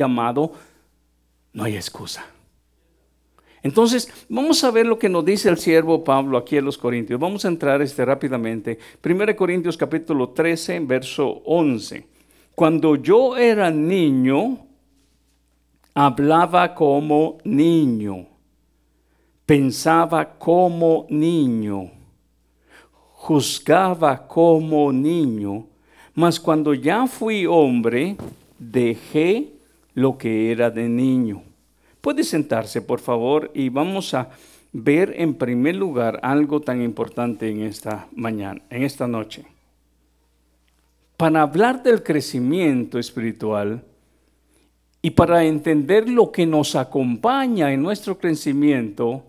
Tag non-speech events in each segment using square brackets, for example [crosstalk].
llamado, no hay excusa. Entonces, vamos a ver lo que nos dice el siervo Pablo aquí en los Corintios. Vamos a entrar este rápidamente. 1 Corintios capítulo 13, verso 11. Cuando yo era niño, hablaba como niño, pensaba como niño, juzgaba como niño, mas cuando ya fui hombre, dejé lo que era de niño. Puede sentarse, por favor, y vamos a ver en primer lugar algo tan importante en esta mañana, en esta noche. Para hablar del crecimiento espiritual y para entender lo que nos acompaña en nuestro crecimiento,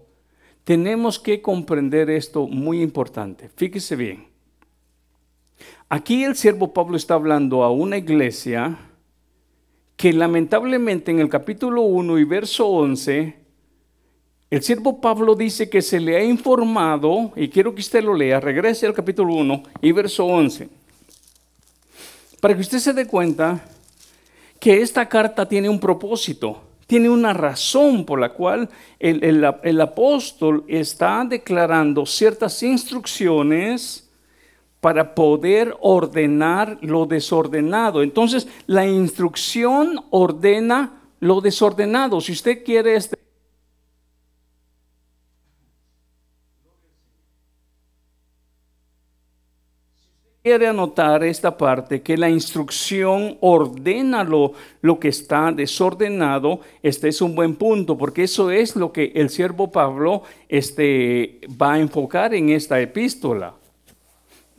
tenemos que comprender esto muy importante. Fíjese bien. Aquí el siervo Pablo está hablando a una iglesia que lamentablemente en el capítulo 1 y verso 11, el siervo Pablo dice que se le ha informado, y quiero que usted lo lea, regrese al capítulo 1 y verso 11, para que usted se dé cuenta que esta carta tiene un propósito, tiene una razón por la cual el, el apóstol está declarando ciertas instrucciones para poder ordenar lo desordenado. Entonces, la instrucción ordena lo desordenado. Si usted quiere este quiere anotar esta parte, que la instrucción ordena lo, lo, que está desordenado, este es un buen punto, porque eso es lo que el siervo Pablo este, va a enfocar en esta epístola.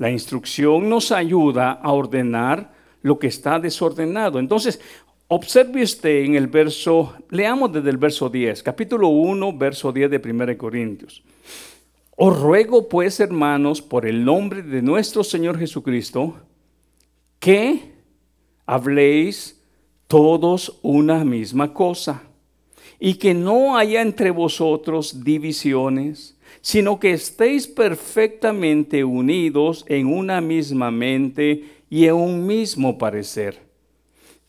La instrucción nos ayuda a ordenar lo que está desordenado. Entonces, observe usted en el verso, leamos desde el verso 10, capítulo 1, verso 10 de 1 Corintios. Os ruego pues, hermanos, por el nombre de nuestro Señor Jesucristo, que habléis todos una misma cosa, y que no haya entre vosotros divisiones sino que estéis perfectamente unidos en una misma mente y en un mismo parecer.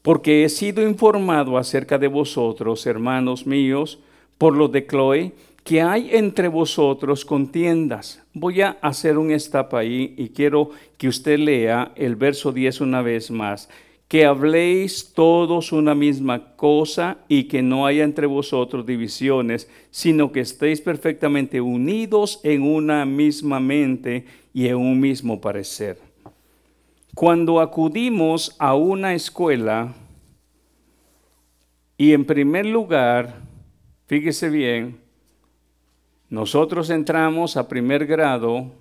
Porque he sido informado acerca de vosotros, hermanos míos, por lo de Chloe, que hay entre vosotros contiendas. Voy a hacer un stop ahí y quiero que usted lea el verso 10 una vez más que habléis todos una misma cosa y que no haya entre vosotros divisiones, sino que estéis perfectamente unidos en una misma mente y en un mismo parecer. Cuando acudimos a una escuela, y en primer lugar, fíjese bien, nosotros entramos a primer grado,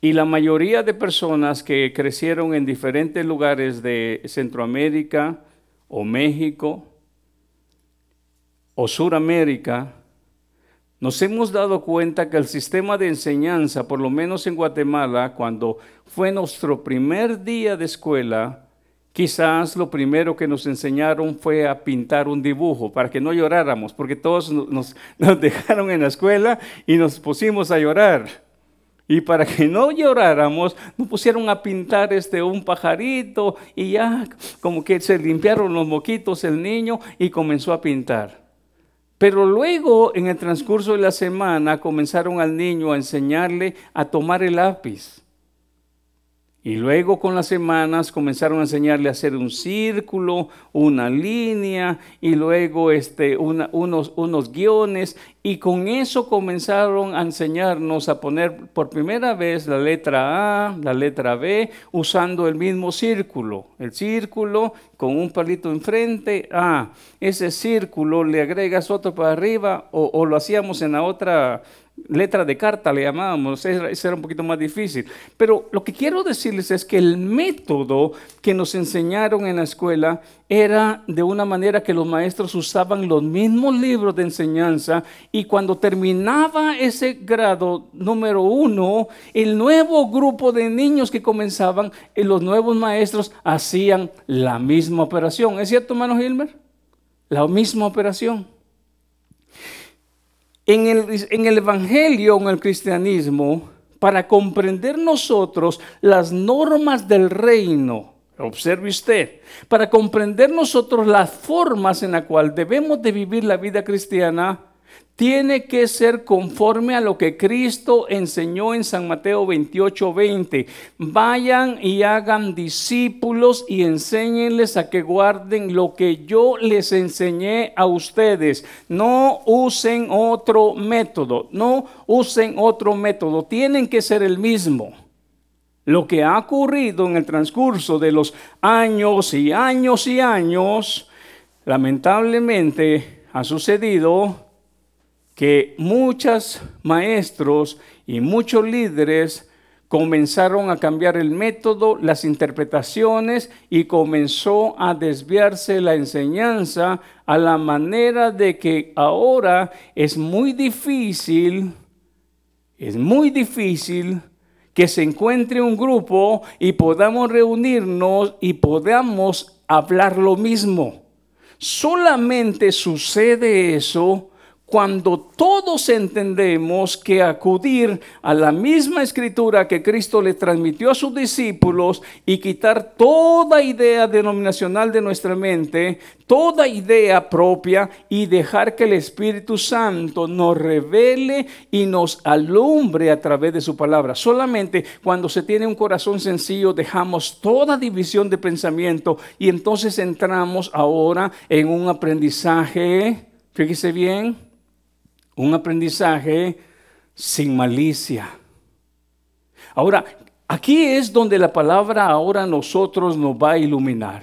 y la mayoría de personas que crecieron en diferentes lugares de Centroamérica o México o Suramérica, nos hemos dado cuenta que el sistema de enseñanza, por lo menos en Guatemala, cuando fue nuestro primer día de escuela, quizás lo primero que nos enseñaron fue a pintar un dibujo para que no lloráramos, porque todos nos, [laughs] nos dejaron en la escuela y nos pusimos a llorar. Y para que no lloráramos, nos pusieron a pintar este, un pajarito y ya como que se limpiaron los moquitos el niño y comenzó a pintar. Pero luego, en el transcurso de la semana, comenzaron al niño a enseñarle a tomar el lápiz. Y luego con las semanas comenzaron a enseñarle a hacer un círculo, una línea y luego este, unos, unos guiones. Y con eso comenzaron a enseñarnos a poner por primera vez la letra A, la letra B, usando el mismo círculo. El círculo con un palito enfrente, A. Ese círculo le agregas otro para arriba o lo hacíamos en la otra letra de carta le llamábamos, eso era un poquito más difícil. Pero lo que quiero decirles es que el método que nos enseñaron en la escuela era de una manera que los maestros usaban los mismos libros de enseñanza y cuando terminaba ese grado número uno, el nuevo grupo de niños que comenzaban, eh, los nuevos maestros hacían la misma operación. ¿Es cierto, hermano Hilmer? La misma operación. En el, Evangelio, en el cristianismo, para comprender nosotros las normas del reino, observe usted, para comprender nosotros las formas en las cuales debemos de vivir la vida cristiana, tiene que ser conforme a lo que Cristo enseñó en San Mateo 28, 20. Vayan y hagan discípulos y enséñenles a que guarden lo que yo les enseñé a ustedes. No usen otro método, no usen otro método, tienen que ser el mismo. Lo que ha ocurrido en el transcurso de los años y años y años, lamentablemente ha sucedido que muchos maestros y muchos líderes comenzaron a cambiar el método, las interpretaciones y comenzó a desviarse la enseñanza a la manera de que ahora es muy difícil, es muy difícil que se encuentre un grupo y podamos reunirnos y podamos hablar lo mismo. Solamente sucede eso cuando todos entendemos que acudir a la misma escritura que Cristo le transmitió a sus discípulos y quitar toda idea denominacional de nuestra mente, toda idea propia y dejar que el Espíritu Santo nos revele y nos alumbre a través de su palabra. Solamente cuando se tiene un corazón sencillo dejamos toda división de pensamiento y entonces entramos ahora en un aprendizaje, fíjese bien, un aprendizaje sin malicia. Ahora, aquí es donde la palabra ahora nosotros nos va a iluminar.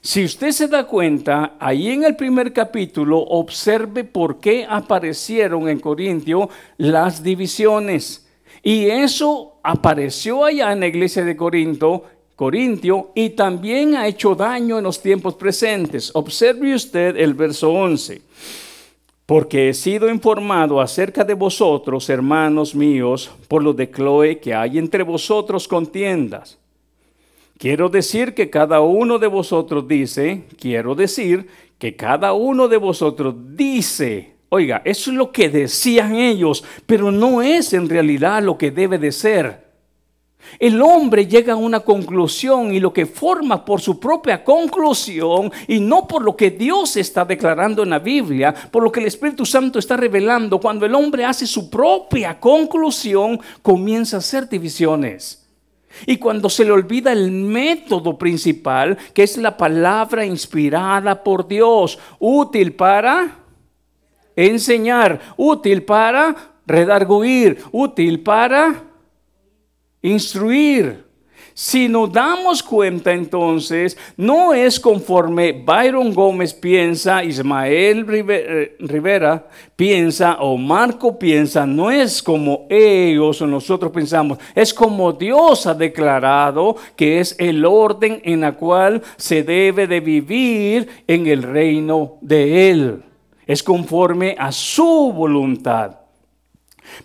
Si usted se da cuenta, ahí en el primer capítulo, observe por qué aparecieron en Corintio las divisiones. Y eso apareció allá en la iglesia de Corinto, Corintio, y también ha hecho daño en los tiempos presentes. Observe usted el verso 11 porque he sido informado acerca de vosotros, hermanos míos, por lo de Chloe, que hay entre vosotros contiendas. Quiero decir que cada uno de vosotros dice, quiero decir que cada uno de vosotros dice, oiga, eso es lo que decían ellos, pero no es en realidad lo que debe de ser. El hombre llega a una conclusión y lo que forma por su propia conclusión y no por lo que Dios está declarando en la Biblia, por lo que el Espíritu Santo está revelando, cuando el hombre hace su propia conclusión, comienza a hacer divisiones. Y cuando se le olvida el método principal, que es la palabra inspirada por Dios, útil para enseñar, útil para redarguir, útil para instruir. Si nos damos cuenta entonces, no es conforme Byron Gómez piensa, Ismael eh, Rivera piensa o Marco piensa, no es como ellos o nosotros pensamos, es como Dios ha declarado que es el orden en el cual se debe de vivir en el reino de Él. Es conforme a su voluntad.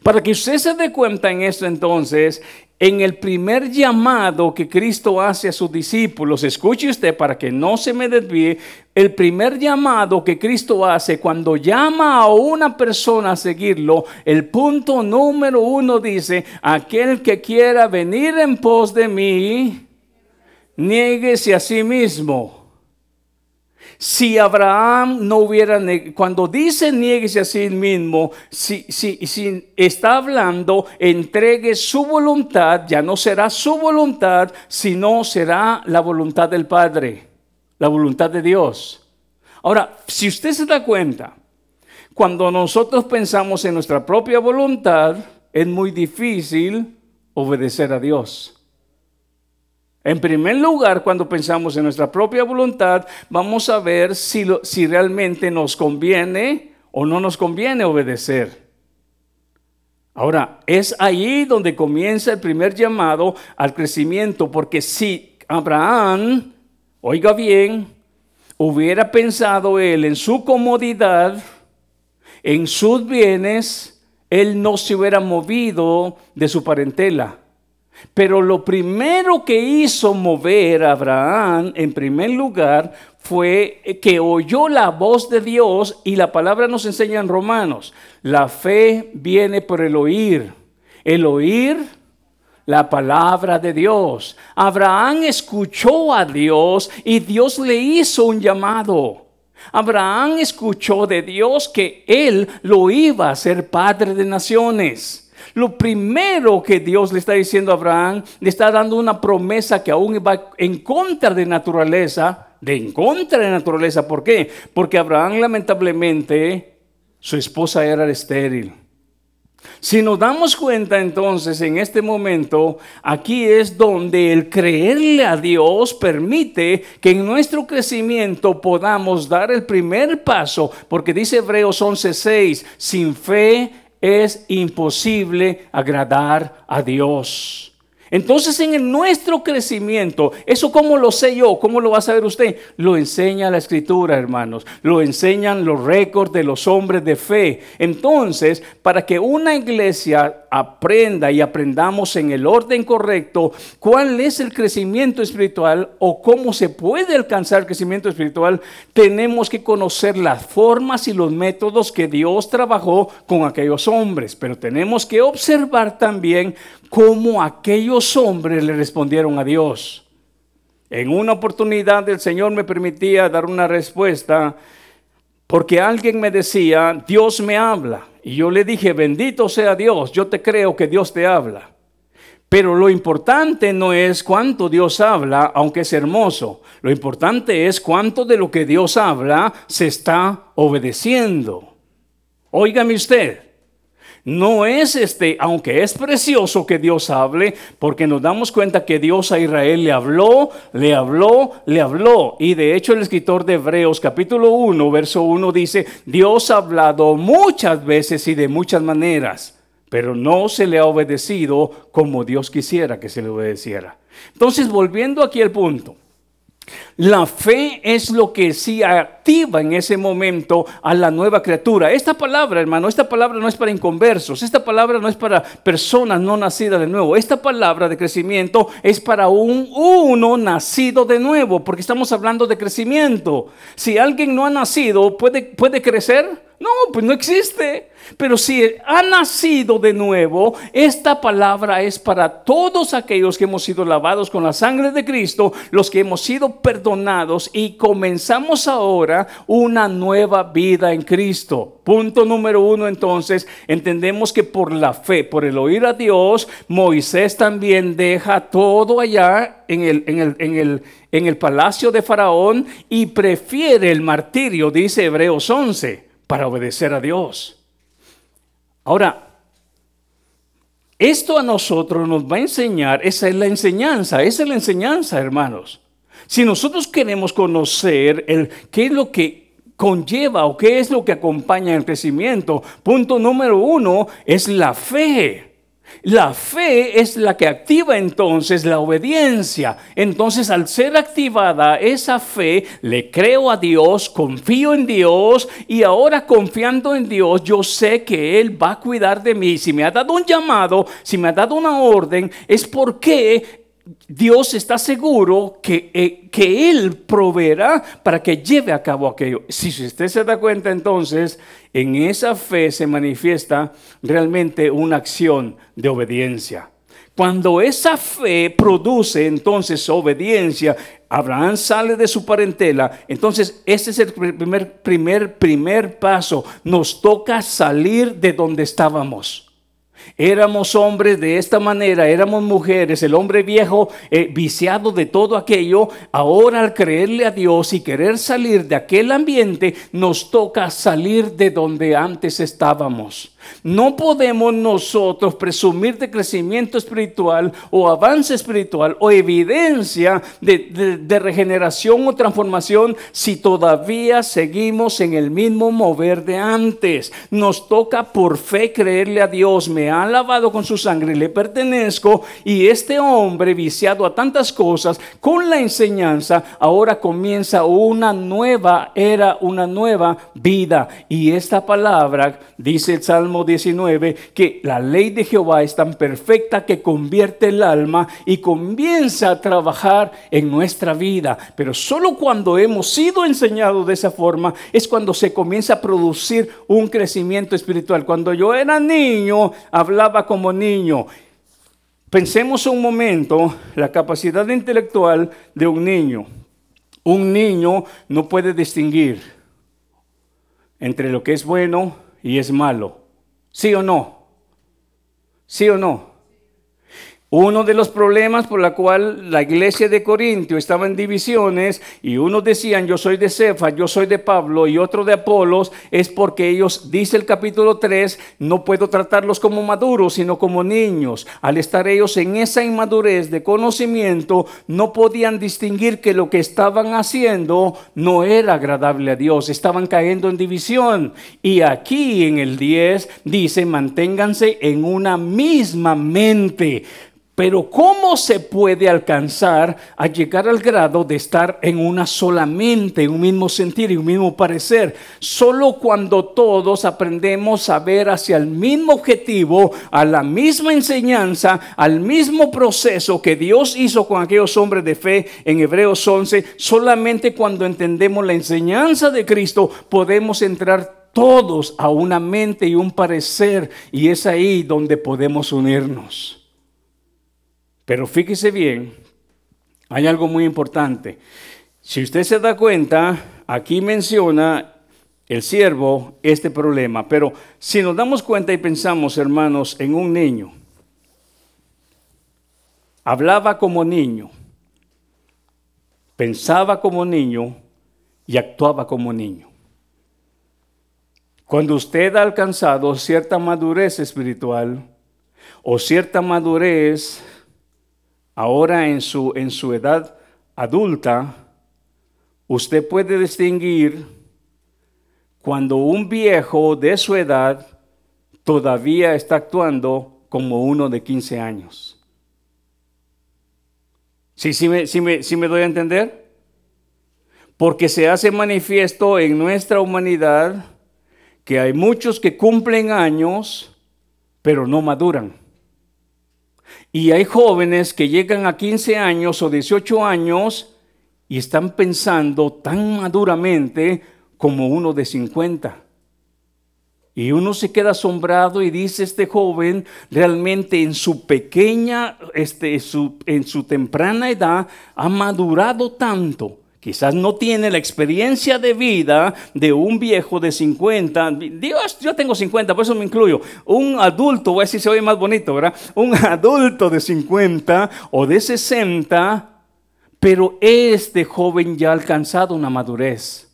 Para que usted se dé cuenta en esto entonces, en el primer llamado que Cristo hace a sus discípulos, escuche usted para que no se me desvíe, el primer llamado que Cristo hace cuando llama a una persona a seguirlo, el punto número uno dice, aquel que quiera venir en pos de mí, niéguese a sí mismo si Abraham no hubiera, cuando dice nieguese a sí mismo, si, si, si está hablando, entregue su voluntad, ya no será su voluntad, sino será la voluntad del Padre, la voluntad de Dios. Ahora, si usted se da cuenta, cuando nosotros pensamos en nuestra propia voluntad, es muy difícil obedecer a Dios. En primer lugar, cuando pensamos en nuestra propia voluntad, vamos a ver si, realmente nos conviene o no nos conviene obedecer. Ahora, es ahí donde comienza el primer llamado al crecimiento, porque si Abraham, oiga bien, hubiera pensado él en su comodidad, en sus bienes, él no se hubiera movido de su parentela. Pero lo primero que hizo mover a Abraham, en primer lugar, fue que oyó la voz de Dios y la palabra nos enseña en Romanos, la fe viene por el oír, el oír la palabra de Dios. Abraham escuchó a Dios y Dios le hizo un llamado. Abraham escuchó de Dios que él lo iba a ser padre de naciones. Lo primero que Dios le está diciendo a Abraham, le está dando una promesa que aún va en contra de naturaleza, de en contra de naturaleza. ¿Por qué? Porque Abraham lamentablemente, su esposa era estéril. Si nos damos cuenta entonces en este momento, aquí es donde el creerle a Dios permite que en nuestro crecimiento podamos dar el primer paso, porque dice Hebreos 11:6, sin fe es imposible agradar a Dios. Entonces en nuestro crecimiento, ¿eso cómo lo sé yo? ¿Cómo lo va a saber usted? Lo enseña la escritura, hermanos. Lo enseñan los récords de los hombres de fe. Entonces, para que una iglesia aprenda y aprendamos en el orden correcto cuál es el crecimiento espiritual o cómo se puede alcanzar el crecimiento espiritual, tenemos que conocer las formas y los métodos que Dios trabajó con aquellos hombres. Pero tenemos que observar también cómo aquellos hombres le respondieron a Dios. En una oportunidad el Señor me permitía dar una respuesta porque alguien me decía, Dios me habla. Y yo le dije, bendito sea Dios, yo te creo que Dios te habla. Pero lo importante no es cuánto Dios habla, aunque es hermoso. Lo importante es cuánto de lo que Dios habla se está obedeciendo. Óigame usted. No es este, aunque es precioso que Dios hable, porque nos damos cuenta que Dios a Israel le habló, le habló, le habló. Y de hecho el escritor de Hebreos capítulo 1, verso 1 dice, Dios ha hablado muchas veces y de muchas maneras, pero no se le ha obedecido como Dios quisiera que se le obedeciera. Entonces, volviendo aquí al punto. La fe es lo que sí activa en ese momento a la nueva criatura. Esta palabra, hermano, esta palabra no es para inconversos, esta palabra no es para personas no nacidas de nuevo. Esta palabra de crecimiento es para un uno nacido de nuevo, porque estamos hablando de crecimiento. Si alguien no ha nacido, ¿puede, puede crecer? No, pues no existe. Pero si ha nacido de nuevo, esta palabra es para todos aquellos que hemos sido lavados con la sangre de Cristo, los que hemos sido perdonados y comenzamos ahora una nueva vida en Cristo. Punto número uno, entonces, entendemos que por la fe, por el oír a Dios, Moisés también deja todo allá en el, en el, en el, en el palacio de Faraón y prefiere el martirio, dice Hebreos 11 para obedecer a Dios. Ahora, esto a nosotros nos va a enseñar, esa es la enseñanza, esa es la enseñanza, hermanos. Si nosotros queremos conocer el, qué es lo que conlleva o qué es lo que acompaña el crecimiento, punto número uno es la fe. La fe es la que activa entonces la obediencia. Entonces al ser activada esa fe, le creo a Dios, confío en Dios y ahora confiando en Dios, yo sé que Él va a cuidar de mí. Si me ha dado un llamado, si me ha dado una orden, es porque Dios está seguro que, eh, que, Él proveerá para que lleve a cabo aquello. Si usted se da cuenta entonces, en esa fe se manifiesta realmente una acción de obediencia. Cuando esa fe produce entonces obediencia, Abraham sale de su parentela, entonces ese es el primer, primer, primer paso. Nos toca salir de donde estábamos. Éramos hombres de esta manera, éramos mujeres, el hombre viejo eh, viciado de todo aquello, ahora al creerle a Dios y querer salir de aquel ambiente, nos toca salir de donde antes estábamos. No podemos nosotros presumir de crecimiento espiritual o avance espiritual o evidencia de, regeneración o transformación si todavía seguimos en el mismo mover de antes. Nos toca por fe creerle a Dios, me ha lavado con su sangre, le pertenezco y este hombre viciado a tantas cosas con la enseñanza ahora comienza una nueva era, una nueva vida. Y esta palabra, dice el Salmo 19, que la ley de Jehová es tan perfecta que convierte el alma y comienza a trabajar en nuestra vida. Pero solo cuando hemos sido enseñados de esa forma es cuando se comienza a producir un crecimiento espiritual. Cuando yo era niño, hablaba como niño. Pensemos un momento la capacidad intelectual de un niño. Un niño no puede distinguir entre lo que es bueno y es malo. ¿Sí o no? ¿Sí o no? Uno de los problemas por la cual la iglesia de Corintio estaba en divisiones y unos decían yo soy de Cefa, yo soy de Pablo y otro de Apolos es porque ellos, dice el capítulo 3, no puedo tratarlos como maduros sino como niños. Al estar ellos en esa inmadurez de conocimiento no podían distinguir que lo que estaban haciendo no era agradable a Dios, estaban cayendo en división. Y aquí en el 10 dice manténganse en una misma mente pero ¿cómo se puede alcanzar a llegar al grado de estar en una sola mente, en un mismo sentir y un mismo parecer? Solo cuando todos aprendemos a ver hacia el mismo objetivo, a la misma enseñanza, al mismo proceso que Dios hizo con aquellos hombres de fe en Hebreos 11, solamente cuando entendemos la enseñanza de Cristo podemos entrar todos a una mente y un parecer y es ahí donde podemos unirnos. Pero fíjese bien, hay algo muy importante. Si usted se da cuenta, aquí menciona el siervo este problema, pero si nos damos cuenta y pensamos, hermanos, en un niño, hablaba como niño, pensaba como niño y actuaba como niño. Cuando usted ha alcanzado cierta madurez espiritual o cierta madurez ahora en su, en su edad adulta, usted puede distinguir cuando un viejo de su edad todavía está actuando como uno de 15 años. ¿Sí, sí, me, sí, me, sí me doy a entender? Porque se hace manifiesto en nuestra humanidad que hay muchos que cumplen años, pero no maduran. Y hay jóvenes que llegan a 15 años o 18 años y están pensando tan maduramente como uno de 50. Y uno se queda asombrado y dice, este joven realmente en su pequeña, este, en su temprana edad ha madurado tanto Quizás no tiene la experiencia de vida de un viejo de 50. Dios, yo tengo 50, por eso me incluyo. Un adulto, voy a decir, se oye más bonito, ¿verdad? Un adulto de 50 o de 60, pero este joven ya ha alcanzado una madurez.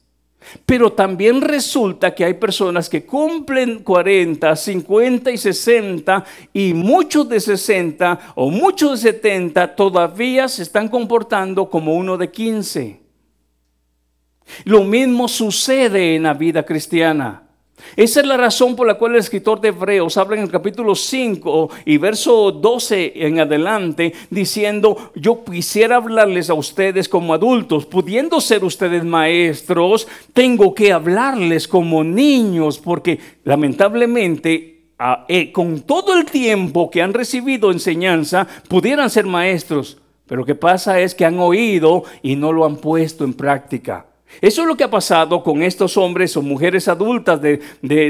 Pero también resulta que hay personas que cumplen 40, 50 y 60 y muchos de 60 o muchos de 70 todavía se están comportando como uno de 15. Lo mismo sucede en la vida cristiana. Esa es la razón por la cual el escritor de Hebreos habla en el capítulo 5 y verso 12 en adelante diciendo, yo quisiera hablarles a ustedes como adultos, pudiendo ser ustedes maestros, tengo que hablarles como niños, porque lamentablemente eh, con todo el tiempo que han recibido enseñanza, pudieran ser maestros, pero lo que pasa es que han oído y no lo han puesto en práctica. Eso es lo que ha pasado con estos hombres o mujeres adultas de,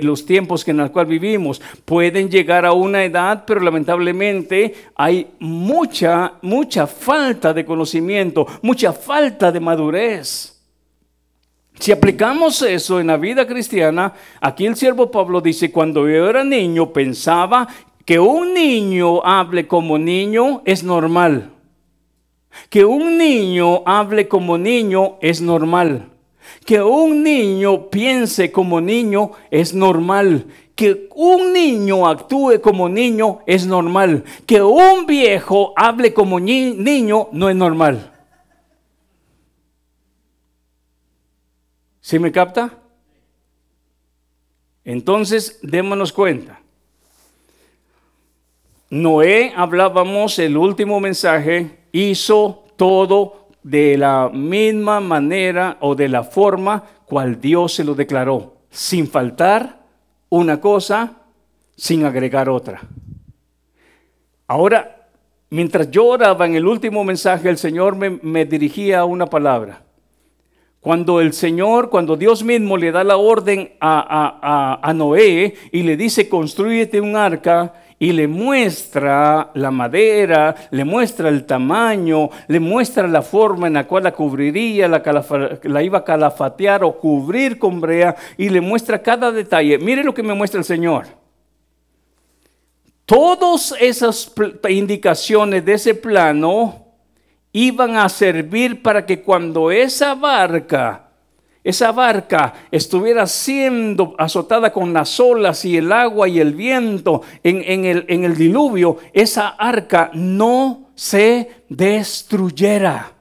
los tiempos en los cuales vivimos. Pueden llegar a una edad, pero lamentablemente hay mucha, mucha falta de conocimiento, mucha falta de madurez. Si aplicamos eso en la vida cristiana, aquí el siervo Pablo dice, cuando yo era niño pensaba que un niño hable como niño es normal. Que un niño hable como niño es normal. Que un niño piense como niño es normal. Que un niño actúe como niño es normal. Que un viejo hable como niño no es normal. ¿Sí me capta? Entonces, démonos cuenta. Noé, hablábamos el último mensaje, hizo todo de la misma manera o de la forma cual Dios se lo declaró, sin faltar una cosa, sin agregar otra. Ahora, mientras yo oraba en el último mensaje, el Señor me, dirigía a una palabra. Cuando el Señor, cuando Dios mismo le da la orden a, a, Noé y le dice, construyete un arca y le muestra la madera, le muestra el tamaño, le muestra la forma en la cual la cubriría, la, iba a calafatear o cubrir con brea y le muestra cada detalle. Mire lo que me muestra el Señor. Todas esas indicaciones de ese plano iban a servir para que cuando esa barca esa barca estuviera siendo azotada con las olas y el agua y el viento en, el, el diluvio, esa arca no se destruyera,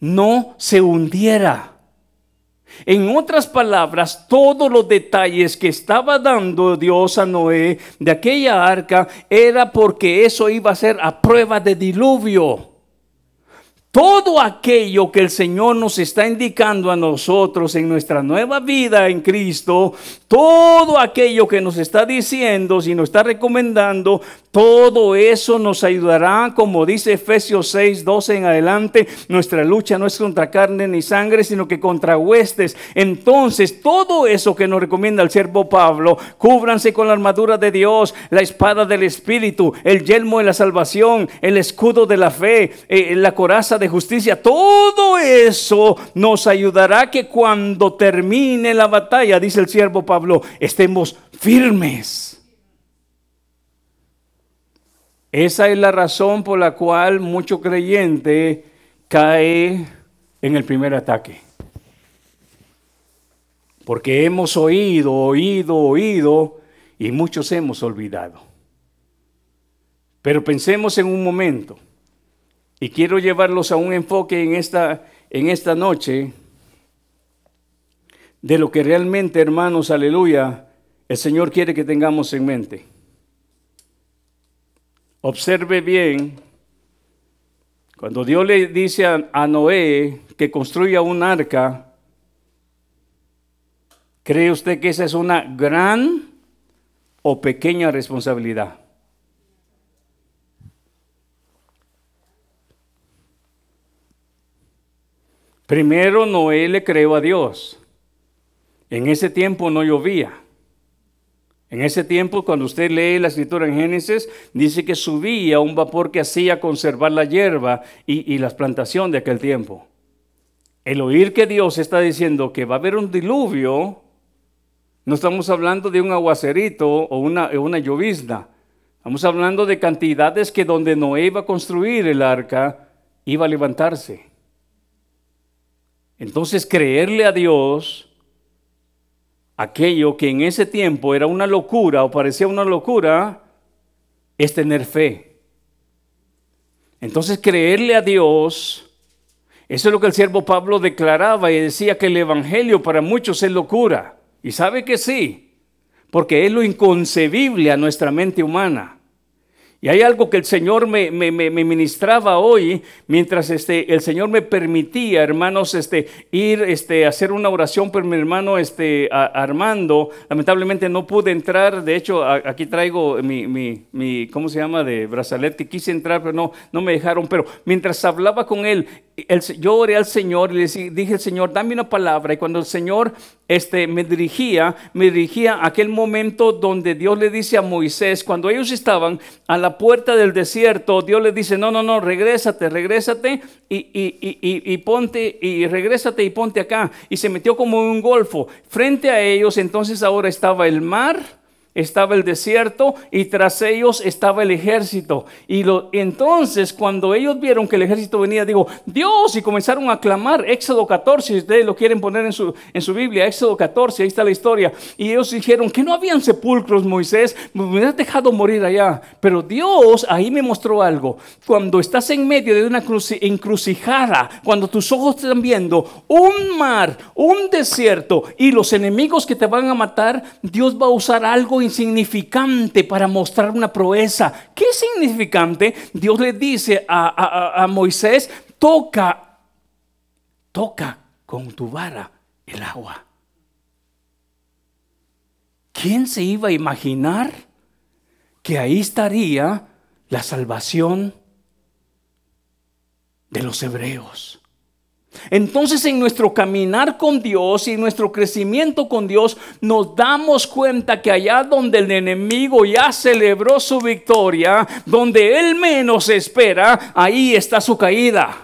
no se hundiera. En otras palabras, todos los detalles que estaba dando Dios a Noé de aquella arca era porque eso iba a ser a prueba de diluvio. Todo aquello que el Señor nos está indicando a nosotros en nuestra nueva vida en Cristo, todo aquello que nos está diciendo, si nos está recomendando, todo eso nos ayudará, como dice Efesios 6, 12 en adelante, nuestra lucha no es contra carne ni sangre, sino que contra huestes. Entonces, todo eso que nos recomienda el siervo Pablo, cúbranse con la armadura de Dios, la espada del Espíritu, el yelmo de la salvación, el escudo de la fe, eh, la coraza de justicia, todo eso nos ayudará que cuando termine la batalla, dice el siervo Pablo, estemos firmes esa es la razón por la cual mucho creyente cae en el primer ataque. Porque hemos oído, oído, oído y muchos hemos olvidado. Pero pensemos en un momento y quiero llevarlos a un enfoque en esta, en esta noche de lo que realmente, hermanos, aleluya, el Señor quiere que tengamos en mente. Observe bien, cuando Dios le dice a, Noé que construya un arca, ¿cree usted que esa es una gran o pequeña responsabilidad? Primero Noé le creó a Dios. En ese tiempo no llovía. En ese tiempo, cuando usted lee la escritura en Génesis, dice que subía un vapor que hacía conservar la hierba y, la plantación de aquel tiempo. El oír que Dios está diciendo que va a haber un diluvio, no estamos hablando de un aguacerito o una, una llovizna. Estamos hablando de cantidades que donde Noé iba a construir el arca, iba a levantarse. Entonces creerle a Dios aquello que en ese tiempo era una locura o parecía una locura, es tener fe. Entonces creerle a Dios, eso es lo que el siervo Pablo declaraba y decía que el Evangelio para muchos es locura. Y sabe que sí, porque es lo inconcebible a nuestra mente humana. Y hay algo que el Señor me, ministraba hoy, mientras este, el Señor me permitía, hermanos, este, ir este, a hacer una oración por mi hermano este, Armando. Lamentablemente no pude entrar, de hecho aquí traigo mi, mi, ¿cómo se llama?, de brazalete. Quise entrar, pero no, no me dejaron. Pero mientras hablaba con él, yo oré al Señor y le dije Señor, dame una palabra. Y cuando el Señor este, me dirigía, me dirigía a aquel momento donde Dios le dice a Moisés, cuando ellos estaban a la puerta del desierto, Dios le dice, no, no, no, regrésate, regrésate y, y, y, y ponte, y regrésate y ponte acá. Y se metió como en un golfo. Frente a ellos, entonces ahora estaba el mar estaba el desierto y tras ellos estaba el ejército. Y lo, entonces cuando ellos vieron que el ejército venía, digo, Dios, y comenzaron a clamar, Éxodo 14, si ustedes lo quieren poner en su, en su Biblia, Éxodo 14, ahí está la historia. Y ellos dijeron que no habían sepulcros, Moisés, me hubieras dejado morir allá. Pero Dios ahí me mostró algo. Cuando estás en medio de una encrucijada, cuando tus ojos están viendo un mar, un desierto y los enemigos que te van a matar, Dios va a usar algo insignificante para mostrar una proeza. ¿Qué es significante? Dios le dice a, a Moisés, toca, toca con tu vara el agua. ¿Quién se iba a imaginar que ahí estaría la salvación de los hebreos? Entonces en nuestro caminar con Dios y nuestro crecimiento con Dios nos damos cuenta que allá donde el enemigo ya celebró su victoria, donde él menos espera, ahí está su caída.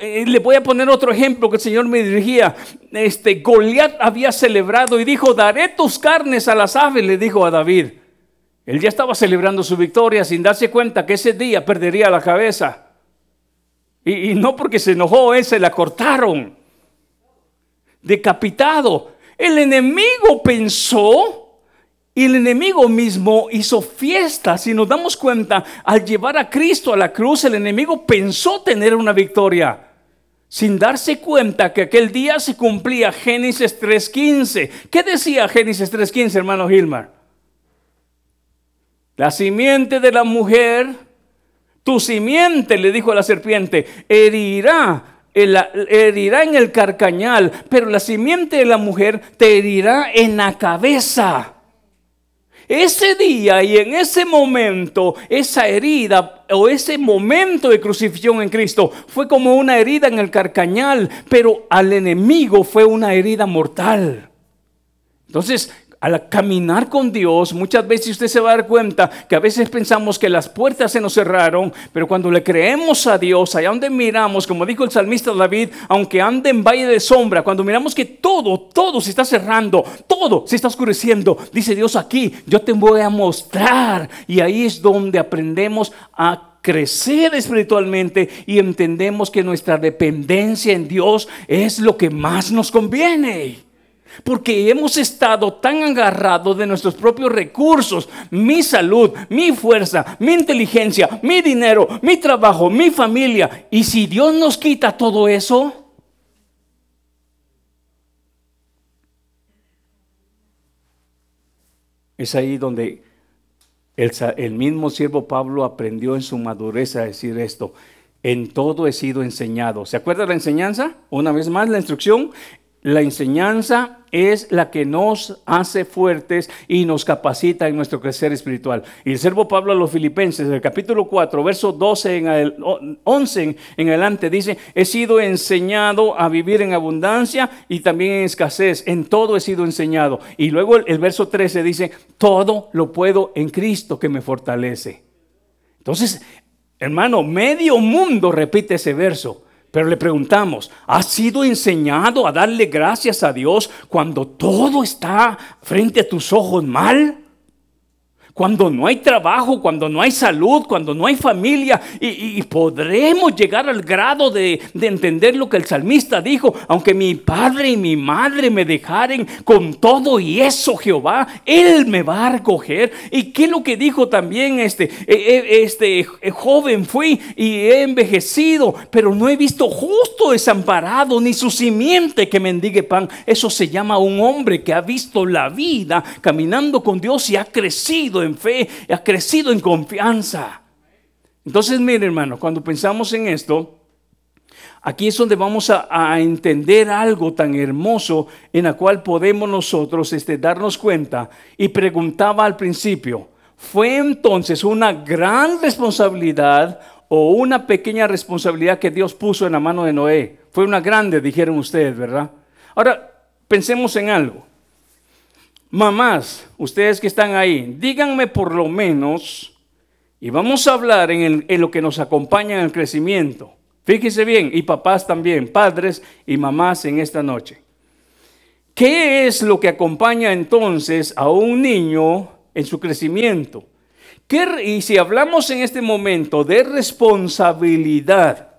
Eh, le voy a poner otro ejemplo que el Señor me dirigía. Este Goliat había celebrado y dijo, "Daré tus carnes a las aves", le dijo a David. Él ya estaba celebrando su victoria sin darse cuenta que ese día perdería la cabeza. Y, no porque se enojó, él se la cortaron. Decapitado. El enemigo pensó y el enemigo mismo hizo fiesta. Si nos damos cuenta, al llevar a Cristo a la cruz, el enemigo pensó tener una victoria. Sin darse cuenta que aquel día se cumplía Génesis 3.15. ¿Qué decía Génesis 3.15, hermano Gilmar? La simiente de la mujer tu simiente, le dijo a la serpiente, herirá, herirá en el carcañal, pero la simiente de la mujer te herirá en la cabeza. Ese día y en ese momento, esa herida o ese momento de crucifixión en Cristo fue como una herida en el carcañal, pero al enemigo fue una herida mortal. Entonces, al caminar con Dios, muchas veces usted se va a dar cuenta que a veces pensamos que las puertas se nos cerraron, pero cuando le creemos a Dios, allá donde miramos, como dijo el salmista David, aunque ande en valle de sombra, cuando miramos que todo, todo se está cerrando, todo se está oscureciendo, dice Dios aquí, yo te voy a mostrar. Y ahí es donde aprendemos a crecer espiritualmente y entendemos que nuestra dependencia en Dios es lo que más nos conviene. Porque hemos estado tan agarrados de nuestros propios recursos, mi salud, mi fuerza, mi inteligencia, mi dinero, mi trabajo, mi familia. Y si Dios nos quita todo eso, es ahí donde el, mismo siervo Pablo aprendió en su madurez a decir esto. En todo he sido enseñado. ¿Se acuerda la enseñanza? Una vez más, la instrucción. La enseñanza es la que nos hace fuertes y nos capacita en nuestro crecer espiritual. Y el servo Pablo a los filipenses, el capítulo 4, verso 12 en el 11 en adelante, dice, he sido enseñado a vivir en abundancia y también en escasez. En todo he sido enseñado. Y luego el, el verso 13 dice, todo lo puedo en Cristo que me fortalece. Entonces, hermano, medio mundo repite ese verso. Pero le preguntamos, ¿has sido enseñado a darle gracias a Dios cuando todo está frente a tus ojos mal? Cuando no hay trabajo, cuando no hay salud, cuando no hay familia, y, podremos llegar al grado de, entender lo que el salmista dijo, aunque mi padre y mi madre me dejaren con todo y eso Jehová, Él me va a recoger. ¿Y qué es lo que dijo también este, eh, eh, este joven fui y he envejecido, pero no he visto justo desamparado ni su simiente que mendigue pan? Eso se llama un hombre que ha visto la vida caminando con Dios y ha crecido en fe, ha crecido en confianza. Entonces, mire hermano, cuando pensamos en esto, aquí es donde vamos a, entender algo tan hermoso en la cual podemos nosotros este, darnos cuenta. Y preguntaba al principio, ¿fue entonces una gran responsabilidad o una pequeña responsabilidad que Dios puso en la mano de Noé? Fue una grande, dijeron ustedes, ¿verdad? Ahora, pensemos en algo. Mamás, ustedes que están ahí, díganme por lo menos, y vamos a hablar en, lo que nos acompaña en el crecimiento. Fíjese bien, y papás también, padres y mamás en esta noche. ¿Qué es lo que acompaña entonces a un niño en su crecimiento? y si hablamos en este momento de responsabilidad,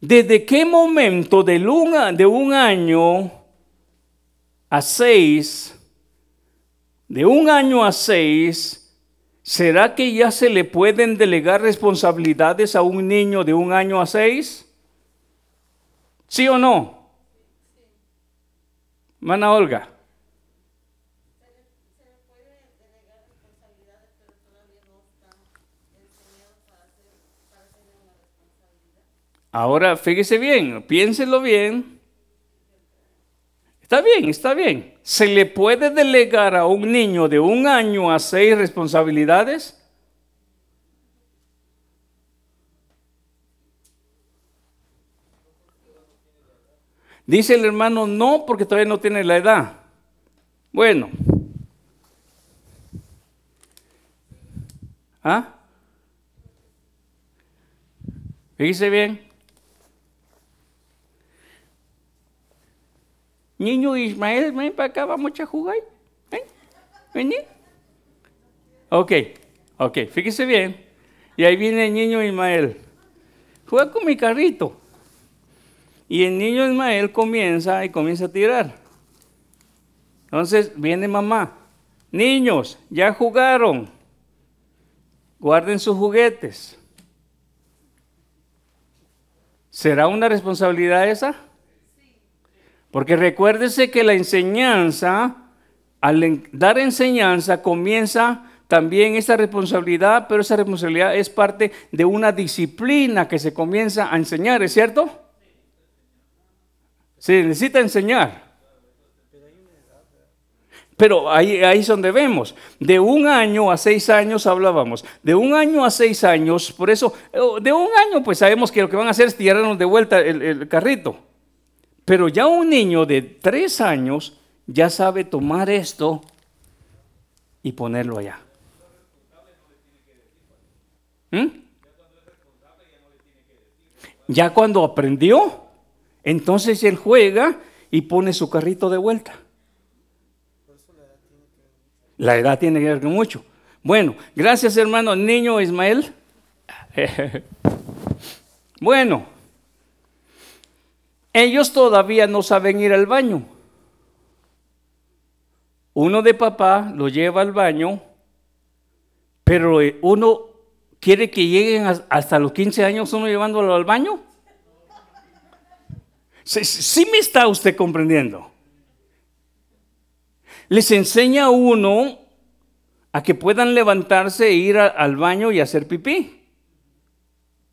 ¿desde qué momento de un año a seis, de un año a seis, ¿será que ya se le pueden delegar responsabilidades a un niño de un año a seis? ¿Sí o no? Mana Olga. Ahora, fíjese bien, piénselo bien. Está bien, está bien. ¿Se le puede delegar a un niño de un año a seis responsabilidades? Dice el hermano, no, porque todavía no tiene la edad. Bueno. ¿Ah? Fíjese bien. Niño Ismael, ven para acá, vamos a jugar. ¿Ven? Vení. Ok, ok, fíjese bien. Y ahí viene el niño Ismael. Juega con mi carrito. Y el niño Ismael comienza y comienza a tirar. Entonces viene mamá. Niños, ya jugaron. Guarden sus juguetes. ¿Será una responsabilidad esa? Porque recuérdese que la enseñanza, al dar enseñanza, comienza también esa responsabilidad, pero esa responsabilidad es parte de una disciplina que se comienza a enseñar, ¿es cierto? Se necesita enseñar. Pero ahí, ahí es donde vemos. De un año a seis años hablábamos. De un año a seis años, por eso, oh, de un año pues sabemos que lo que van a hacer es tirarnos de vuelta el, el carrito. Pero ya un niño de tres años ya sabe tomar esto y ponerlo allá. ¿Mm? Ya cuando aprendió, entonces él juega y pone su carrito de vuelta. La edad tiene que ver con mucho. Bueno, gracias hermano niño Ismael. [laughs] bueno, ellos todavía no saben ir al baño. Uno de papá lo lleva al baño, pero uno quiere que lleguen hasta los 15 años uno llevándolo al baño. ¿Sí, me está usted comprendiendo? Les enseña a uno a que puedan levantarse e ir al baño y hacer pipí.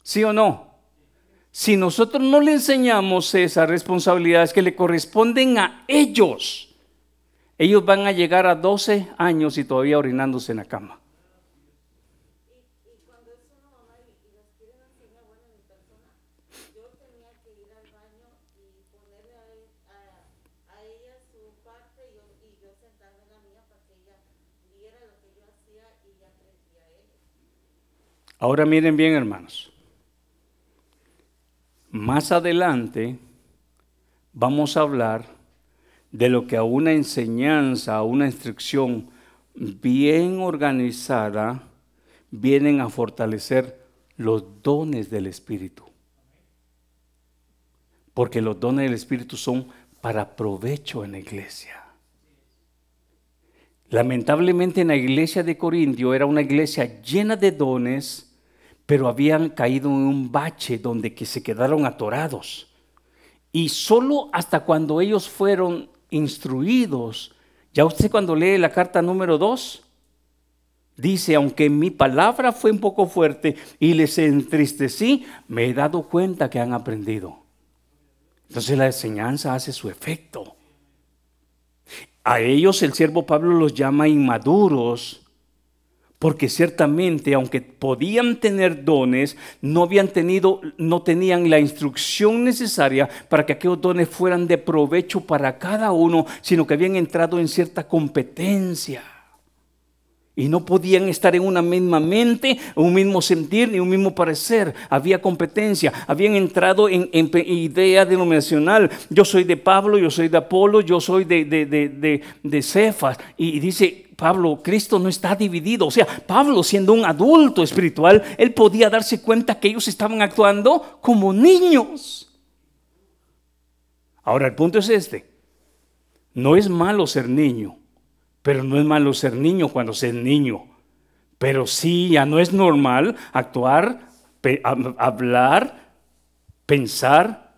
¿Sí o no? Si nosotros no le enseñamos esas responsabilidades que le corresponden a ellos, ellos van a llegar a 12 años y todavía orinándose en la cama. Ahora miren bien, hermanos. Más adelante vamos a hablar de lo que a una enseñanza, a una instrucción bien organizada, vienen a fortalecer los dones del Espíritu. Porque los dones del Espíritu son para provecho en la iglesia. Lamentablemente en la iglesia de Corintio era una iglesia llena de dones, pero habían caído en un bache donde que se quedaron atorados. Y solo hasta cuando ellos fueron instruidos, ya usted cuando lee la carta número 2, dice, aunque mi palabra fue un poco fuerte y les entristecí, me he dado cuenta que han aprendido. Entonces la enseñanza hace su efecto. A ellos el siervo Pablo los llama inmaduros porque ciertamente aunque podían tener dones, no habían tenido no tenían la instrucción necesaria para que aquellos dones fueran de provecho para cada uno, sino que habían entrado en cierta competencia. Y no podían estar en una misma mente, un mismo sentir, ni un mismo parecer. Había competencia. Habían entrado en, idea denominacional. Yo soy de Pablo, yo soy de Apolo, yo soy de, de, de Cefas. Y dice, Pablo, Cristo no está dividido. O sea, Pablo siendo un adulto espiritual, él podía darse cuenta que ellos estaban actuando como niños. Ahora, el punto es este. No es malo ser niño, pero no es malo ser niño cuando se es niño. Pero sí, ya no es normal actuar, hablar, pensar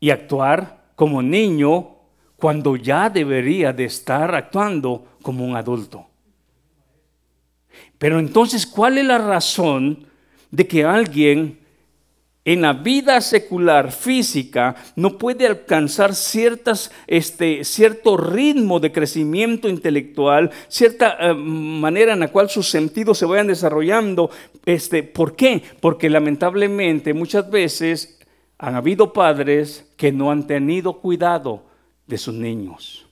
y actuar como niño cuando ya debería de estar actuando como un adulto. Pero entonces, ¿cuál es la razón de que alguien en la vida secular física no puede alcanzar ciertas, este, cierto ritmo de crecimiento intelectual, cierta eh, manera en la cual sus sentidos se vayan desarrollando? Este, ¿Por qué? Porque lamentablemente muchas veces han habido padres que no han tenido cuidado de sus niños.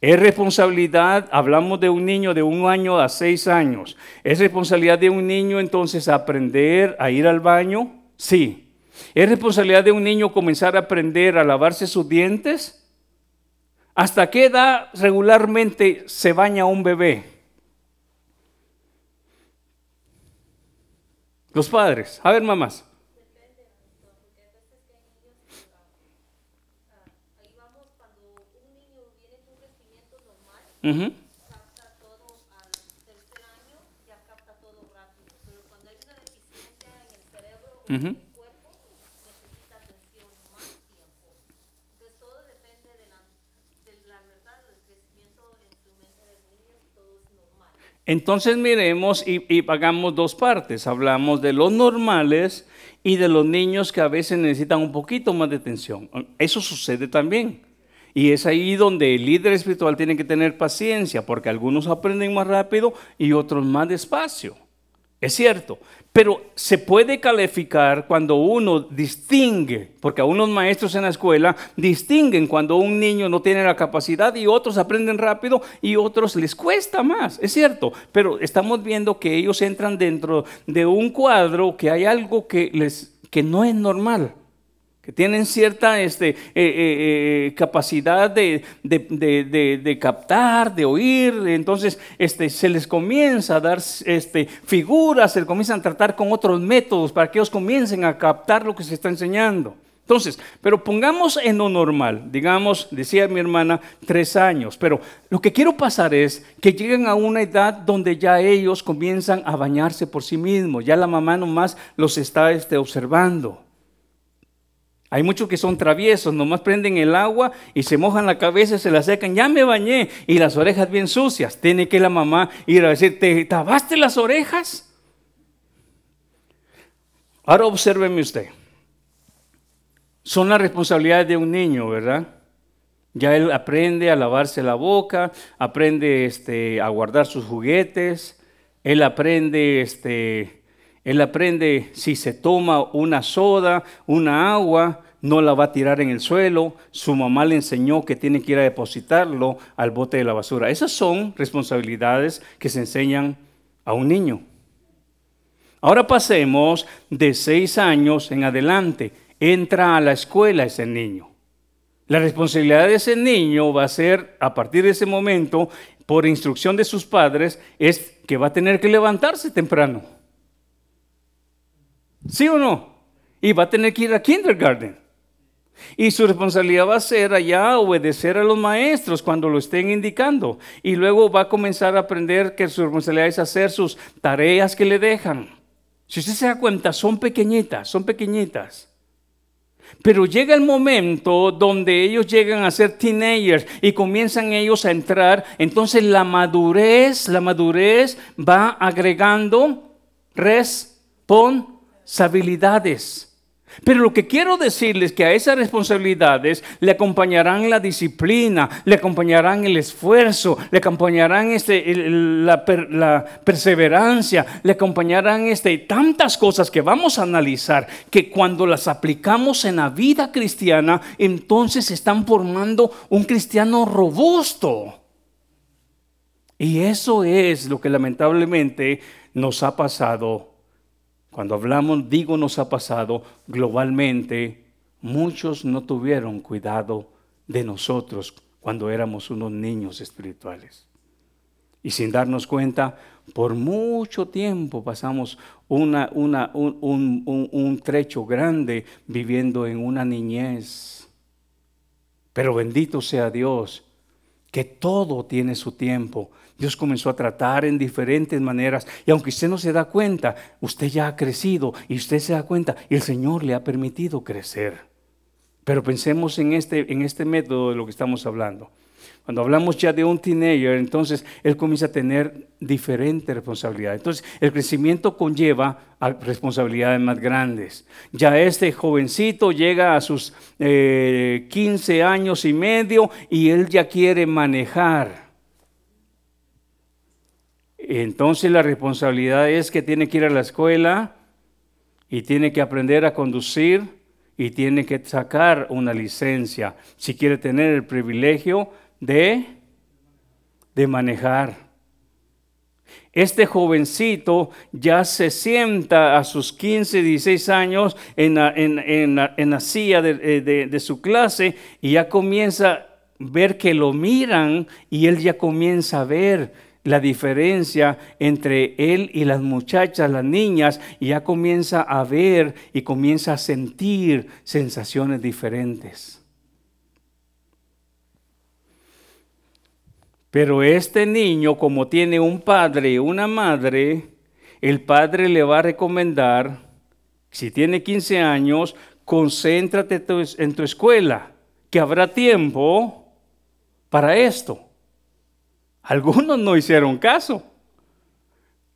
Es responsabilidad, hablamos de un niño de un año a seis años. ¿Es responsabilidad de un niño entonces aprender a ir al baño? Sí. ¿Es responsabilidad de un niño comenzar a aprender a lavarse sus dientes? ¿Hasta qué edad regularmente se baña un bebé? Los padres. A ver, mamás. Uh Capta todo al tercer año, ya capta todo rápido. Pero cuando hay una deficiencia en el cerebro o en el cuerpo, necesita atención más tiempo. Entonces todo depende de la, de la verdad, del crecimiento en su mente del niño, todo es normal. Entonces miremos y, y hagamos dos partes. Hablamos de los normales y de los niños que a veces necesitan un poquito más de atención. Eso sucede también. Y es ahí donde el líder espiritual tiene que tener paciencia, porque algunos aprenden más rápido y otros más despacio. Es cierto, pero se puede calificar cuando uno distingue, porque a unos maestros en la escuela distinguen cuando un niño no tiene la capacidad y otros aprenden rápido y otros les cuesta más, es cierto, pero estamos viendo que ellos entran dentro de un cuadro que hay algo que, les, que no es normal que tienen cierta este, eh, eh, eh, capacidad de, de, captar, de oír, entonces este, se les comienza a dar este, figuras, se les comienzan a tratar con otros métodos para que ellos comiencen a captar lo que se está enseñando. Entonces, pero pongamos en lo normal, digamos, decía mi hermana, tres años, pero lo que quiero pasar es que lleguen a una edad donde ya ellos comienzan a bañarse por sí mismos, ya la mamá nomás los está este, observando. Hay muchos que son traviesos, nomás prenden el agua y se mojan la cabeza, se la secan, ya me bañé y las orejas bien sucias. Tiene que la mamá ir a decir, ¿te tabaste las orejas? Ahora obsérveme usted. Son las responsabilidades de un niño, ¿verdad? Ya él aprende a lavarse la boca, aprende este, a guardar sus juguetes, él aprende este, él aprende si se toma una soda, una agua, no la va a tirar en el suelo. Su mamá le enseñó que tiene que ir a depositarlo al bote de la basura. Esas son responsabilidades que se enseñan a un niño. Ahora pasemos de seis años en adelante. Entra a la escuela ese niño. La responsabilidad de ese niño va a ser, a partir de ese momento, por instrucción de sus padres, es que va a tener que levantarse temprano. ¿Sí o no? Y va a tener que ir a kindergarten. Y su responsabilidad va a ser allá obedecer a los maestros cuando lo estén indicando. Y luego va a comenzar a aprender que su responsabilidad es hacer sus tareas que le dejan. Si usted se da cuenta, son pequeñitas, son pequeñitas. Pero llega el momento donde ellos llegan a ser teenagers y comienzan ellos a entrar. Entonces la madurez, la madurez va agregando responsabilidad responsabilidades. Pero lo que quiero decirles es que a esas responsabilidades le acompañarán la disciplina, le acompañarán el esfuerzo, le acompañarán este, la, perseverancia, le acompañarán este, tantas cosas que vamos a analizar que cuando las aplicamos en la vida cristiana, entonces están formando un cristiano robusto. Y eso es lo que lamentablemente nos ha pasado cuando hablamos, digo, nos ha pasado globalmente, muchos no tuvieron cuidado de nosotros cuando éramos unos niños espirituales. Y sin darnos cuenta, por mucho tiempo pasamos una, una, un, un trecho grande viviendo en una niñez. Pero bendito sea Dios, que todo tiene su tiempo Dios comenzó a tratar en diferentes maneras. Y aunque usted no se da cuenta, usted ya ha crecido y usted se da cuenta y el Señor le ha permitido crecer. Pero pensemos en este, en este método de lo que estamos hablando. Cuando hablamos ya de un teenager, entonces él comienza a tener diferentes responsabilidades. Entonces el crecimiento conlleva responsabilidades más grandes. Ya este jovencito llega a sus 15 eh, años y medio y él ya quiere manejar. Entonces la responsabilidad es que tiene que ir a la escuela, y tiene que aprender a conducir y tiene que sacar una licencia si quiere tener el privilegio de, de manejar. Este jovencito ya se sienta a sus 15, 16 años en la, silla de, de su clase y ya comienza a ver que lo miran y él ya comienza a ver la diferencia entre él y las muchachas, las niñas, ya comienza a ver y comienza a sentir sensaciones diferentes. Pero este niño, como tiene un padre y una madre, el padre le va a recomendar, si tiene 15 años, concéntrate en tu escuela, que habrá tiempo para esto. Algunos no hicieron caso.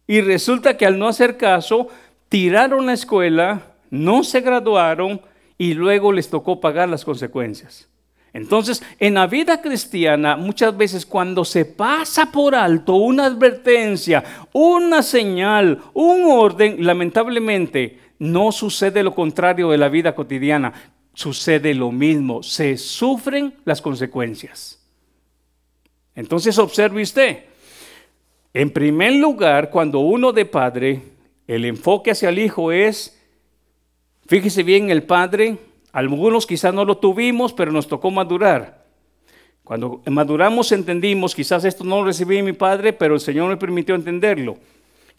Y resulta que al no hacer caso, tiraron la escuela, no se graduaron y luego les tocó pagar las consecuencias. Entonces, en la vida cristiana, muchas veces cuando se pasa por alto una advertencia, una señal, un orden, lamentablemente no sucede lo contrario de la vida cotidiana, sucede lo mismo, se sufren las consecuencias. Entonces observe usted, en primer lugar, cuando uno de padre, el enfoque hacia el hijo es, fíjese bien, el padre, algunos quizás no lo tuvimos, pero nos tocó madurar. Cuando maduramos entendimos, quizás esto no lo recibí mi padre, pero el Señor me permitió entenderlo.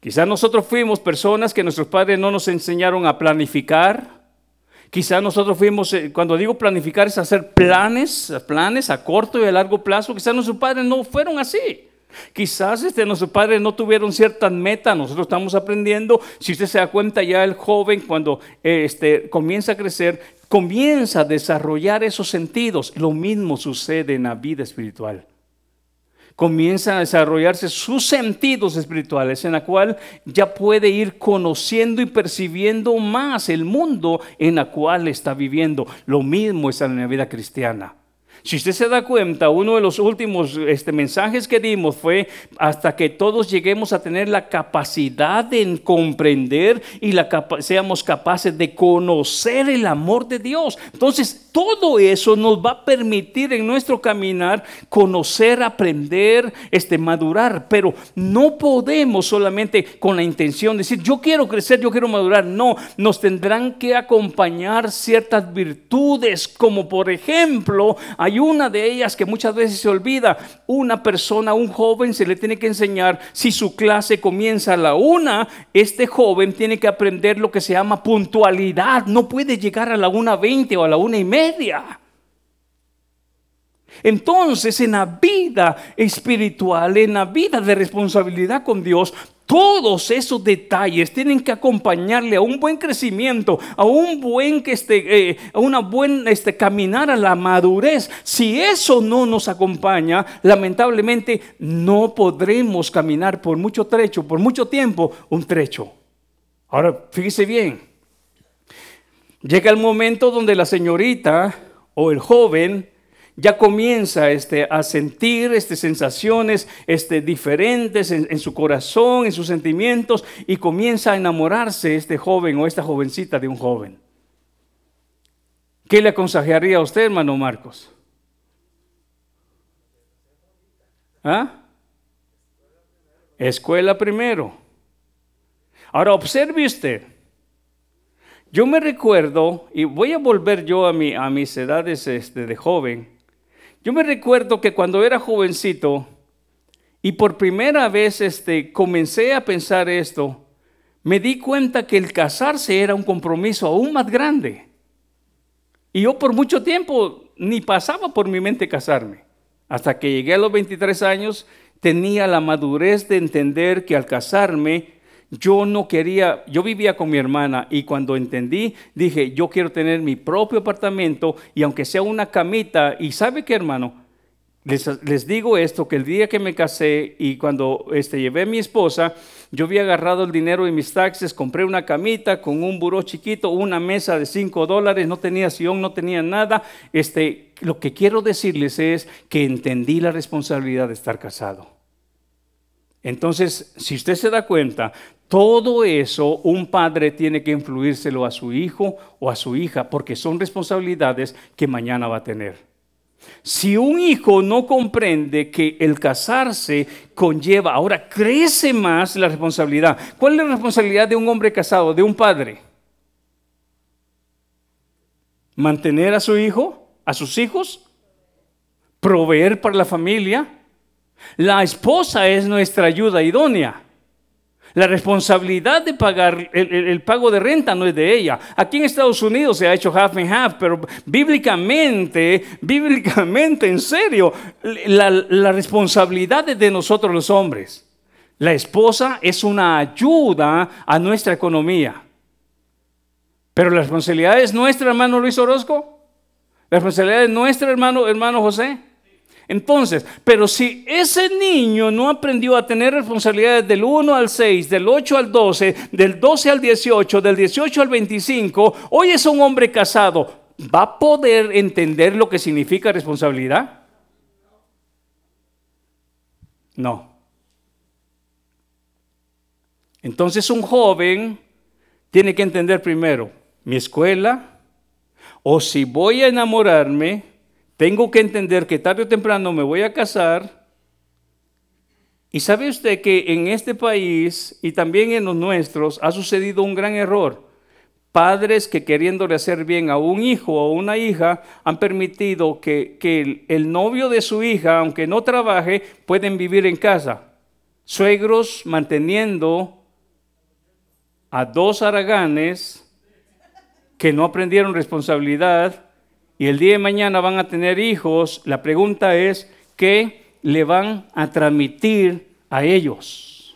Quizás nosotros fuimos personas que nuestros padres no nos enseñaron a planificar, Quizás nosotros fuimos, eh, cuando digo planificar es hacer planes, planes a corto y a largo plazo. Quizás nuestros padres no fueron así. Quizás este, nuestros padres no tuvieron ciertas metas, nosotros estamos aprendiendo. Si usted se da cuenta, ya el joven cuando este, comienza a crecer, comienza a desarrollar esos sentidos. Lo mismo sucede en la vida espiritual comienzan a desarrollarse sus sentidos espirituales, en la cual ya puede ir conociendo y percibiendo más el mundo en la cual está viviendo. Lo mismo es en la vida cristiana. Si usted se da cuenta, uno de los últimos este, mensajes que dimos fue hasta que todos lleguemos a tener la capacidad de comprender y seamos capaces de conocer el amor de Dios. Entonces, todo eso nos va a permitir en nuestro caminar conocer, aprender, este, madurar. Pero no podemos solamente con la intención de decir, yo quiero crecer, yo quiero madurar. No, nos tendrán que acompañar ciertas virtudes, como por ejemplo, hay una de ellas que muchas veces se olvida. Una persona, un joven, se le tiene que enseñar, si su clase comienza a la una, este joven tiene que aprender lo que se llama puntualidad. No puede llegar a la una veinte o a la una y media. Entonces, en la vida espiritual, en la vida de responsabilidad con Dios, todos esos detalles tienen que acompañarle a un buen crecimiento, a un buen que este, eh, a una buen este, caminar a la madurez. Si eso no nos acompaña, lamentablemente no podremos caminar por mucho trecho, por mucho tiempo, un trecho. Ahora, fíjese bien. Llega el momento donde la señorita o el joven ya comienza este, a sentir este, sensaciones este, diferentes en, su corazón, en sus sentimientos, y comienza a enamorarse este joven o esta jovencita de un joven. ¿Qué le aconsejaría a usted, hermano Marcos? ¿Ah? Escuela primero. Ahora observe usted. Yo me recuerdo, y voy a volver yo a, mi, a mis edades este, de joven, yo me recuerdo que cuando era jovencito y por primera vez este, comencé a pensar esto, me di cuenta que el casarse era un compromiso aún más grande. Y yo por mucho tiempo ni pasaba por mi mente casarme. Hasta que llegué a los 23 años, tenía la madurez de entender que al casarme yo no quería, yo vivía con mi hermana y cuando entendí, dije, yo quiero tener mi propio apartamento y aunque sea una camita, y sabe qué hermano, les, digo esto, que el día que me casé y cuando este, llevé a mi esposa, yo había agarrado el dinero de mis taxes, compré una camita con un buró chiquito, una mesa de 5 dólares, no tenía sillón, no tenía nada. Este, lo que quiero decirles es que entendí la responsabilidad de estar casado. Entonces, si usted se da cuenta, Todo eso un padre tiene que influírselo a su hijo o a su hija porque son responsabilidades que mañana va a tener. Si un hijo no comprende que el casarse conlleva, ahora crece más la responsabilidad. ¿Cuál es la responsabilidad de un hombre casado, de un padre? Mantener a su hijo, a sus hijos, proveer para la familia. La esposa es nuestra ayuda idónea. La responsabilidad de pagar el, pago de renta no es de ella. Aquí en Estados Unidos se ha hecho half and half, pero bíblicamente, bíblicamente, en serio, la, la responsabilidad es de nosotros los hombres. La esposa es una ayuda a nuestra economía. Pero la responsabilidad es nuestra, hermano Luis Orozco. La responsabilidad es nuestra, hermano, hermano José. Entonces, pero si ese niño no aprendió a tener responsabilidades del 1 al 6, del 8 al 12, del 12 al 18, del 18 al 25, hoy es un hombre casado, ¿va a poder entender lo que significa responsabilidad? No. Entonces un joven tiene que entender primero mi escuela, o si voy a enamorarme, tengo que entender que tarde o temprano me voy a casar. Y sabe usted que en este país y también en los nuestros ha sucedido un gran error. Padres que queriéndole hacer bien a un hijo o una hija han permitido que, el, novio de su hija, aunque no trabaje, pueden vivir en casa. Suegros manteniendo a dos araganes que no aprendieron responsabilidad y el día de mañana van a tener hijos, la pregunta es, ¿qué le van a transmitir a ellos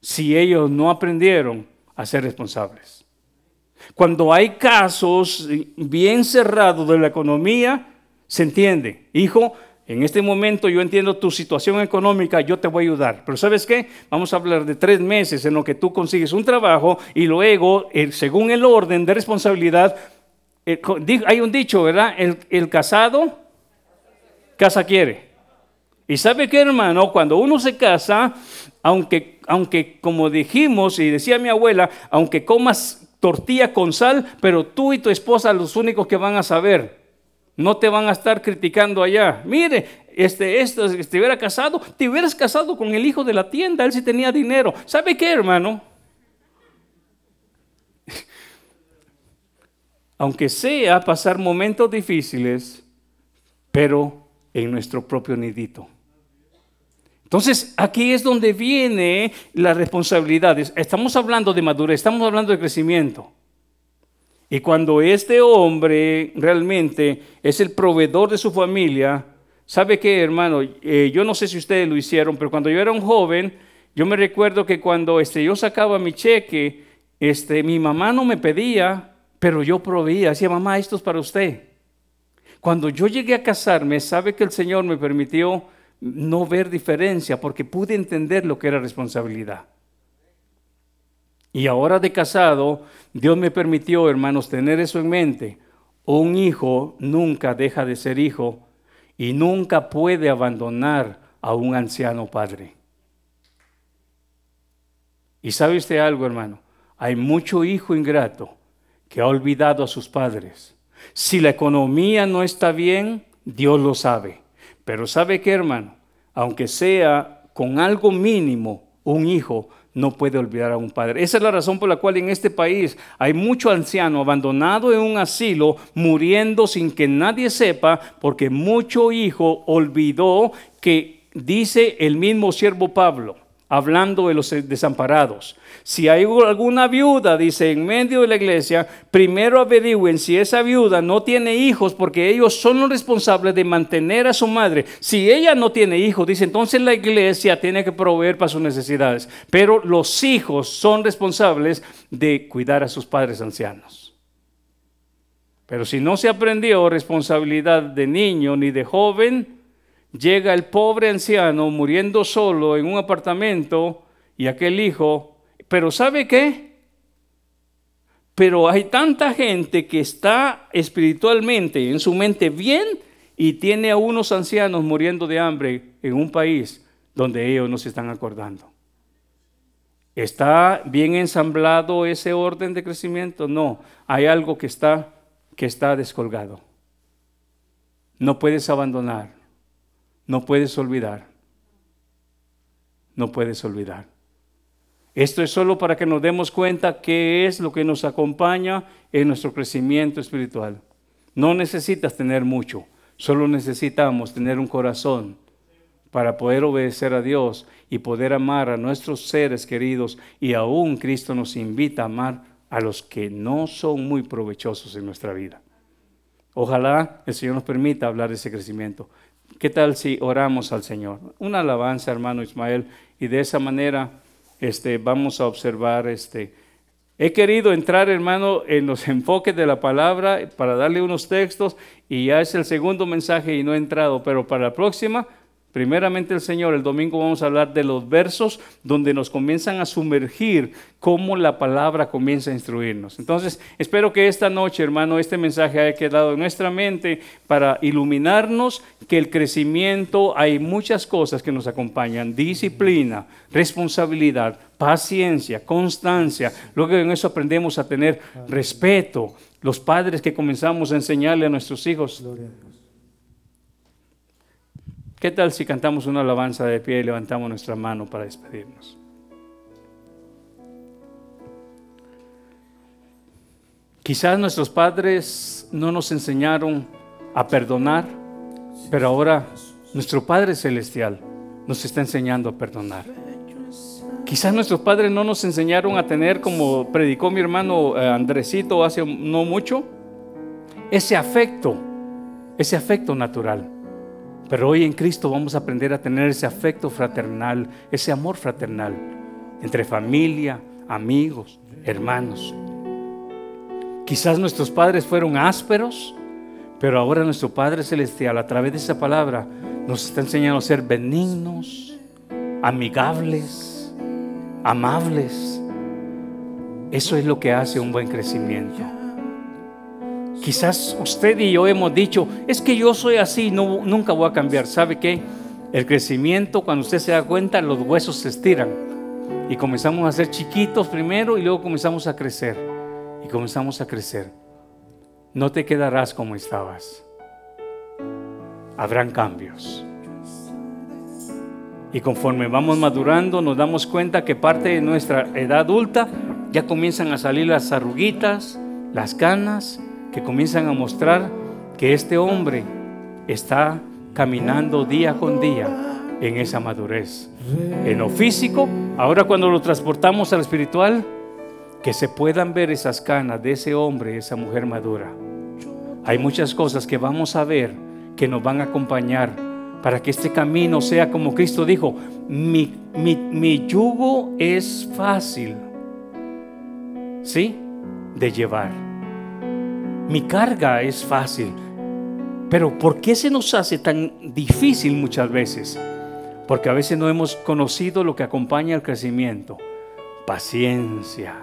si ellos no aprendieron a ser responsables? Cuando hay casos bien cerrados de la economía, se entiende, hijo, en este momento yo entiendo tu situación económica, yo te voy a ayudar. Pero ¿sabes qué? Vamos a hablar de tres meses en lo que tú consigues un trabajo y luego, eh, según el orden de responsabilidad, eh, hay un dicho, ¿verdad? El, casado, casa quiere. Y sabe qué, hermano, cuando uno se casa, aunque, aunque como dijimos y decía mi abuela, aunque comas tortilla con sal, pero tú y tu esposa los únicos que van a saber. No te van a estar criticando allá. Mire, este, esto, si te hubiera casado, te hubieras casado con el hijo de la tienda, él sí tenía dinero. ¿Sabe qué, hermano? Aunque sea pasar momentos difíciles, pero en nuestro propio nidito. Entonces, aquí es donde viene la responsabilidad. Estamos hablando de madurez, estamos hablando de crecimiento. Y cuando este hombre realmente es el proveedor de su familia, ¿sabe qué, hermano? Eh, yo no sé si ustedes lo hicieron, pero cuando yo era un joven, yo me recuerdo que cuando este, yo sacaba mi cheque, este, mi mamá no me pedía pero yo proveía, decía, mamá, esto es para usted. Cuando yo llegué a casarme, sabe que el Señor me permitió no ver diferencia porque pude entender lo que era responsabilidad. Y ahora de casado, Dios me permitió, hermanos, tener eso en mente. Un hijo nunca deja de ser hijo y nunca puede abandonar a un anciano padre. Y sabe usted algo, hermano, hay mucho hijo ingrato que ha olvidado a sus padres. Si la economía no está bien, Dios lo sabe. Pero ¿sabe qué, hermano? Aunque sea con algo mínimo, un hijo no puede olvidar a un padre. Esa es la razón por la cual en este país hay mucho anciano abandonado en un asilo, muriendo sin que nadie sepa, porque mucho hijo olvidó que dice el mismo siervo Pablo hablando de los desamparados. Si hay alguna viuda, dice, en medio de la iglesia, primero averigüen si esa viuda no tiene hijos, porque ellos son los responsables de mantener a su madre. Si ella no tiene hijos, dice, entonces la iglesia tiene que proveer para sus necesidades. Pero los hijos son responsables de cuidar a sus padres ancianos. Pero si no se aprendió responsabilidad de niño ni de joven, llega el pobre anciano muriendo solo en un apartamento y aquel hijo, pero ¿sabe qué? Pero hay tanta gente que está espiritualmente, en su mente bien, y tiene a unos ancianos muriendo de hambre en un país donde ellos no se están acordando. ¿Está bien ensamblado ese orden de crecimiento? No, hay algo que está, que está descolgado. No puedes abandonar, no puedes olvidar, no puedes olvidar. Esto es solo para que nos demos cuenta qué es lo que nos acompaña en nuestro crecimiento espiritual. No necesitas tener mucho, solo necesitamos tener un corazón para poder obedecer a Dios y poder amar a nuestros seres queridos y aún Cristo nos invita a amar a los que no son muy provechosos en nuestra vida. Ojalá el Señor nos permita hablar de ese crecimiento. ¿Qué tal si oramos al Señor? Una alabanza, hermano Ismael, y de esa manera este, vamos a observar este. He querido entrar, hermano, en los [laughs] enfoques de la palabra para darle unos textos y ya es el segundo mensaje y no he entrado, pero para la próxima Primeramente el Señor, el domingo vamos a hablar de los versos donde nos comienzan a sumergir cómo la palabra comienza a instruirnos. Entonces, espero que esta noche, hermano, este mensaje haya quedado en nuestra mente para iluminarnos que el crecimiento, hay muchas cosas que nos acompañan, disciplina, responsabilidad, paciencia, constancia. Luego en eso aprendemos a tener respeto. Los padres que comenzamos a enseñarle a nuestros hijos ¿Qué tal si cantamos una alabanza de pie y levantamos nuestra mano para despedirnos? Quizás nuestros padres no nos enseñaron a perdonar, pero ahora nuestro Padre Celestial nos está enseñando a perdonar. Quizás nuestros padres no nos enseñaron a tener, como predicó mi hermano eh, Andresito hace no mucho, ese afecto, ese afecto natural. Pero hoy en Cristo vamos a aprender a tener ese afecto fraternal, ese amor fraternal entre familia, amigos, hermanos. Quizás nuestros padres fueron ásperos, pero ahora nuestro Padre Celestial a través de esa palabra nos está enseñando a ser benignos, amigables, amables. Eso es lo que hace un buen crecimiento. Quizás usted y yo hemos dicho, es que yo soy así, no, nunca voy a cambiar. ¿Sabe qué? El crecimiento, cuando usted se da cuenta, los huesos se estiran. Y comenzamos a ser chiquitos primero y luego comenzamos a crecer. Y comenzamos a crecer. No te quedarás como estabas. Habrán cambios. Y conforme vamos madurando, nos damos cuenta que parte de nuestra edad adulta ya comienzan a salir las arruguitas, las canas, que comienzan a mostrar que este hombre está caminando día con día en esa madurez. En lo físico, ahora cuando lo transportamos al espiritual, que se puedan ver esas canas de ese hombre, esa mujer madura. Hay muchas cosas que vamos a ver que nos van a acompañar para que este camino sea como Cristo dijo, mi, mi yugo es fácil, ¿sí? De llevar mi carga es fácil. Pero ¿por qué se nos hace tan difícil muchas veces? Porque a veces no hemos conocido lo que acompaña al crecimiento. Paciencia,